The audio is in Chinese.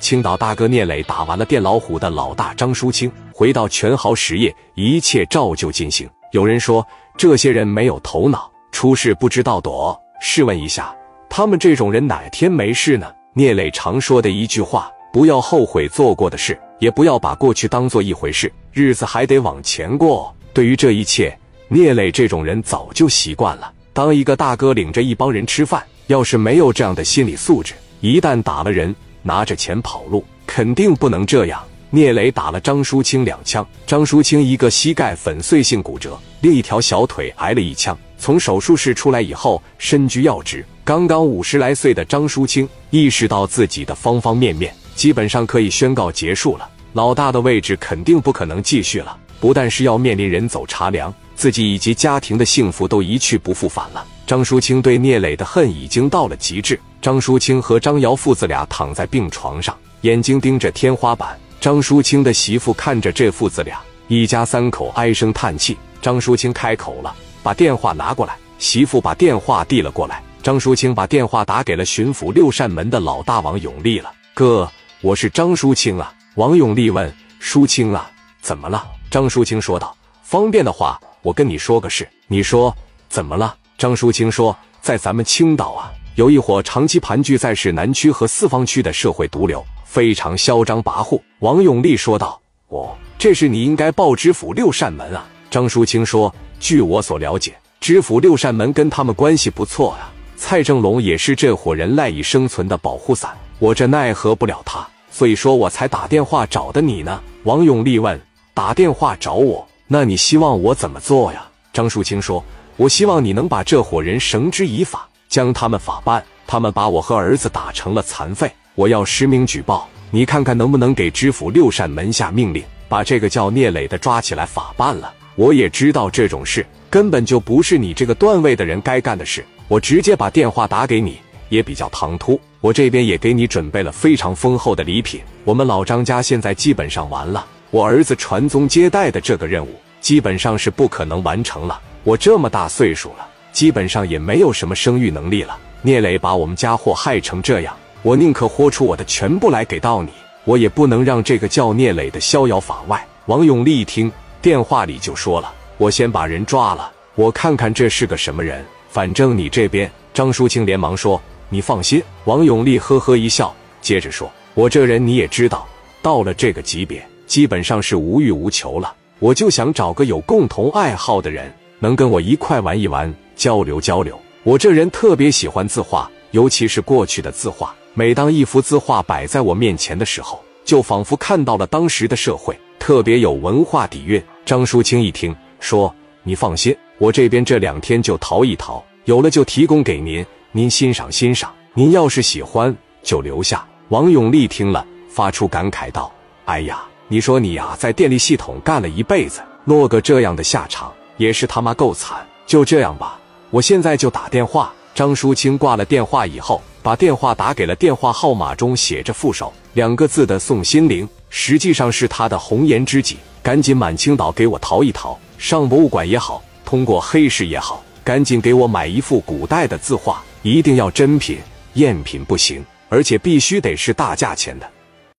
青岛大哥聂磊打完了电老虎的老大张淑清，回到全豪实业，一切照旧进行。有人说这些人没有头脑，出事不知道躲。试问一下，他们这种人哪天没事呢？聂磊常说的一句话：不要后悔做过的事，也不要把过去当做一回事，日子还得往前过。对于这一切，聂磊这种人早就习惯了。当一个大哥领着一帮人吃饭，要是没有这样的心理素质，一旦打了人，拿着钱跑路，肯定不能这样。聂磊打了张淑清两枪，张淑清一个膝盖粉碎性骨折，另一条小腿挨了一枪。从手术室出来以后，身居要职。刚刚五十来岁的张淑清意识到自己的方方面面，基本上可以宣告结束了。老大的位置肯定不可能继续了，不但是要面临人走茶凉，自己以及家庭的幸福都一去不复返了。张淑清对聂磊的恨已经到了极致。张淑清和张瑶父子俩躺在病床上，眼睛盯着天花板。张淑清的媳妇看着这父子俩，一家三口唉声叹气。张淑清开口了：“把电话拿过来。”媳妇把电话递了过来。张淑清把电话打给了巡抚六扇门的老大王永利了。“哥，我是张淑清啊。”王永利问：“淑清啊，怎么了？”张淑清说道：“方便的话，我跟你说个事。”你说怎么了？张淑清说：“在咱们青岛啊，有一伙长期盘踞在市南区和四方区的社会毒瘤。”非常嚣张跋扈，王永利说道：“哦，这事你应该报知府六扇门啊。”张淑清说：“据我所了解，知府六扇门跟他们关系不错啊。蔡正龙也是这伙人赖以生存的保护伞，我这奈何不了他，所以说我才打电话找的你呢。”王永利问：“打电话找我？那你希望我怎么做呀？”张淑清说：“我希望你能把这伙人绳之以法，将他们法办。他们把我和儿子打成了残废。”我要实名举报，你看看能不能给知府六扇门下命令，把这个叫聂磊的抓起来法办了。我也知道这种事根本就不是你这个段位的人该干的事，我直接把电话打给你也比较唐突。我这边也给你准备了非常丰厚的礼品。我们老张家现在基本上完了，我儿子传宗接代的这个任务基本上是不可能完成了。我这么大岁数了，基本上也没有什么生育能力了。聂磊把我们家祸害成这样。我宁可豁出我的全部来给到你，我也不能让这个叫聂磊的逍遥法外。王永利一听电话里就说了：“我先把人抓了，我看看这是个什么人。反正你这边。”张淑清连忙说：“你放心。”王永利呵呵一笑，接着说：“我这人你也知道，到了这个级别，基本上是无欲无求了。我就想找个有共同爱好的人，能跟我一块玩一玩，交流交流。我这人特别喜欢字画，尤其是过去的字画。”每当一幅字画摆在我面前的时候，就仿佛看到了当时的社会，特别有文化底蕴。张淑清一听，说：“你放心，我这边这两天就淘一淘，有了就提供给您，您欣赏欣赏。您要是喜欢，就留下。”王永利听了，发出感慨道：“哎呀，你说你呀，在电力系统干了一辈子，落个这样的下场，也是他妈够惨。就这样吧，我现在就打电话。”张淑清挂了电话以后。把电话打给了电话号码中写着“副手”两个字的宋心凌，实际上是他的红颜知己。赶紧满青岛给我淘一淘，上博物馆也好，通过黑市也好，赶紧给我买一幅古代的字画，一定要真品，赝品不行，而且必须得是大价钱的。